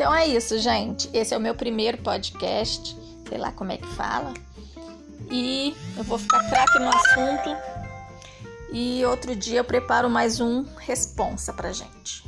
Então é isso, gente. Esse é o meu primeiro podcast, sei lá como é que fala. E eu vou ficar craque no assunto. E outro dia eu preparo mais um responsa pra gente.